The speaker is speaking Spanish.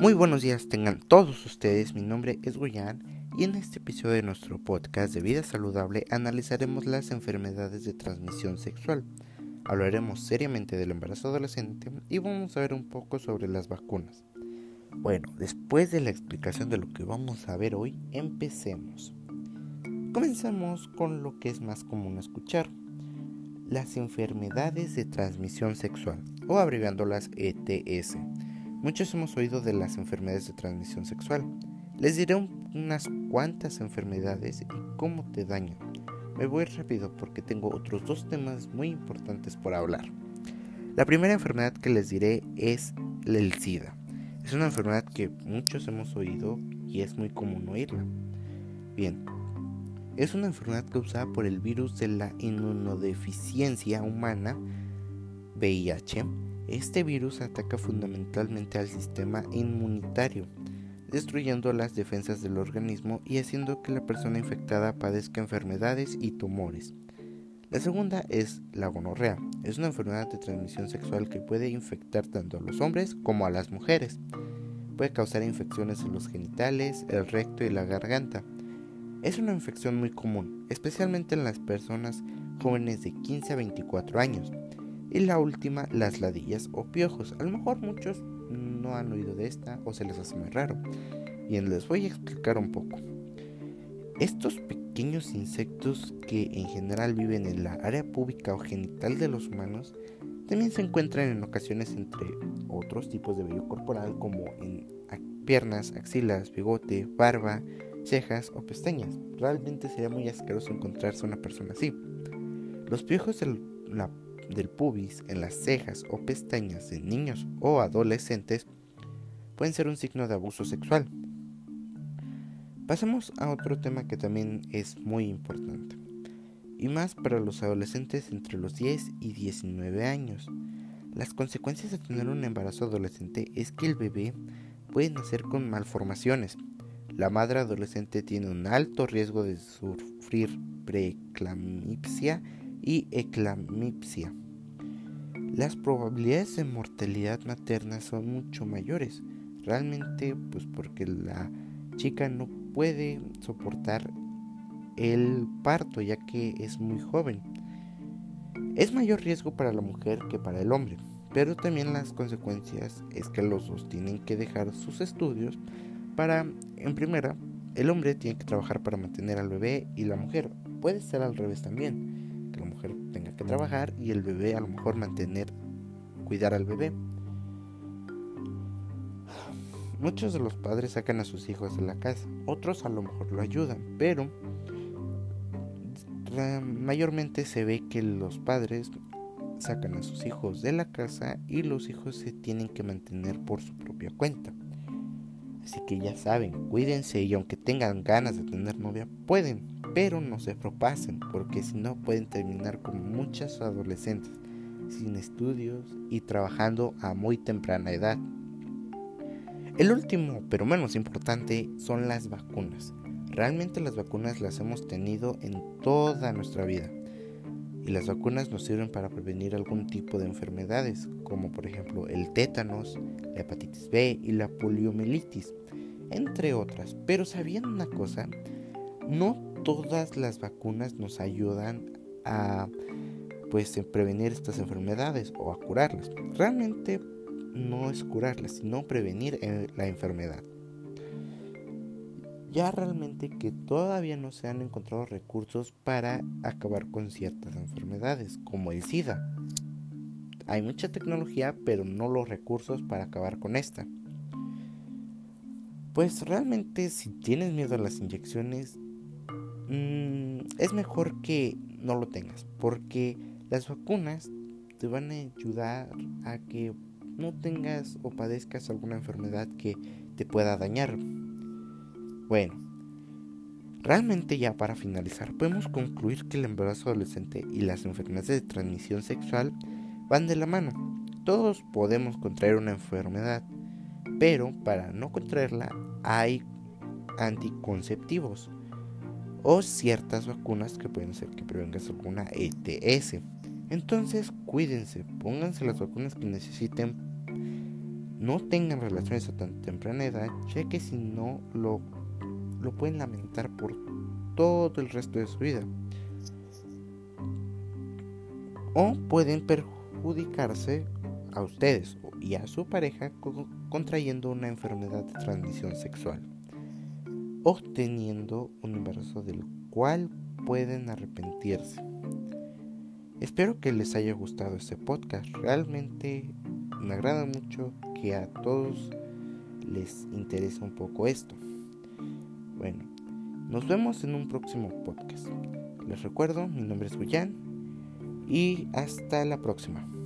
Muy buenos días tengan todos ustedes, mi nombre es Goyan y en este episodio de nuestro podcast de vida saludable analizaremos las enfermedades de transmisión sexual. Hablaremos seriamente del embarazo adolescente y vamos a ver un poco sobre las vacunas. Bueno, después de la explicación de lo que vamos a ver hoy, empecemos. Comenzamos con lo que es más común escuchar, las enfermedades de transmisión sexual, o abreviándolas ETS Muchos hemos oído de las enfermedades de transmisión sexual. Les diré unas cuantas enfermedades y cómo te dañan. Me voy rápido porque tengo otros dos temas muy importantes por hablar. La primera enfermedad que les diré es el SIDA. Es una enfermedad que muchos hemos oído y es muy común oírla. Bien, es una enfermedad causada por el virus de la inmunodeficiencia humana, VIH, este virus ataca fundamentalmente al sistema inmunitario, destruyendo las defensas del organismo y haciendo que la persona infectada padezca enfermedades y tumores. La segunda es la gonorrea. Es una enfermedad de transmisión sexual que puede infectar tanto a los hombres como a las mujeres. Puede causar infecciones en los genitales, el recto y la garganta. Es una infección muy común, especialmente en las personas jóvenes de 15 a 24 años. Y la última, las ladillas o piojos. A lo mejor muchos no han oído de esta o se les hace muy raro. Bien, les voy a explicar un poco. Estos pequeños insectos que en general viven en la área pública o genital de los humanos también se encuentran en ocasiones entre otros tipos de vello corporal como en piernas, axilas, bigote, barba, cejas o pestañas. Realmente sería muy asqueroso encontrarse una persona así. Los piojos de la del pubis en las cejas o pestañas de niños o adolescentes pueden ser un signo de abuso sexual. Pasemos a otro tema que también es muy importante, y más para los adolescentes entre los 10 y 19 años. Las consecuencias de tener un embarazo adolescente es que el bebé puede nacer con malformaciones. La madre adolescente tiene un alto riesgo de sufrir preeclampsia y eclampsia. Las probabilidades de mortalidad materna son mucho mayores, realmente pues porque la chica no puede soportar el parto ya que es muy joven. Es mayor riesgo para la mujer que para el hombre, pero también las consecuencias es que los dos tienen que dejar sus estudios para, en primera, el hombre tiene que trabajar para mantener al bebé y la mujer puede ser al revés también que trabajar y el bebé a lo mejor mantener, cuidar al bebé. Muchos de los padres sacan a sus hijos de la casa, otros a lo mejor lo ayudan, pero mayormente se ve que los padres sacan a sus hijos de la casa y los hijos se tienen que mantener por su propia cuenta. Así que ya saben, cuídense y aunque tengan ganas de tener novia, pueden, pero no se propasen, porque si no pueden terminar como muchas adolescentes, sin estudios y trabajando a muy temprana edad. El último, pero menos importante, son las vacunas. Realmente las vacunas las hemos tenido en toda nuestra vida. Y las vacunas nos sirven para prevenir algún tipo de enfermedades, como por ejemplo el tétanos, la hepatitis B y la poliomielitis, entre otras. Pero ¿sabían una cosa? No todas las vacunas nos ayudan a pues prevenir estas enfermedades o a curarlas. Realmente no es curarlas, sino prevenir eh, la enfermedad. Ya realmente que todavía no se han encontrado recursos para acabar con ciertas enfermedades, como el SIDA. Hay mucha tecnología, pero no los recursos para acabar con esta. Pues realmente si tienes miedo a las inyecciones, Mm, es mejor que no lo tengas porque las vacunas te van a ayudar a que no tengas o padezcas alguna enfermedad que te pueda dañar. Bueno, realmente ya para finalizar podemos concluir que el embarazo adolescente y las enfermedades de transmisión sexual van de la mano. Todos podemos contraer una enfermedad, pero para no contraerla hay anticonceptivos o ciertas vacunas que pueden ser que prevengas alguna ETS. Entonces cuídense, pónganse las vacunas que necesiten no tengan relaciones a tan temprana edad, ya que si no lo, lo pueden lamentar por todo el resto de su vida. O pueden perjudicarse a ustedes y a su pareja contrayendo una enfermedad de transmisión sexual o teniendo un embarazo del cual pueden arrepentirse. Espero que les haya gustado este podcast. Realmente me agrada mucho que a todos les interese un poco esto. Bueno, nos vemos en un próximo podcast. Les recuerdo, mi nombre es Guyan y hasta la próxima.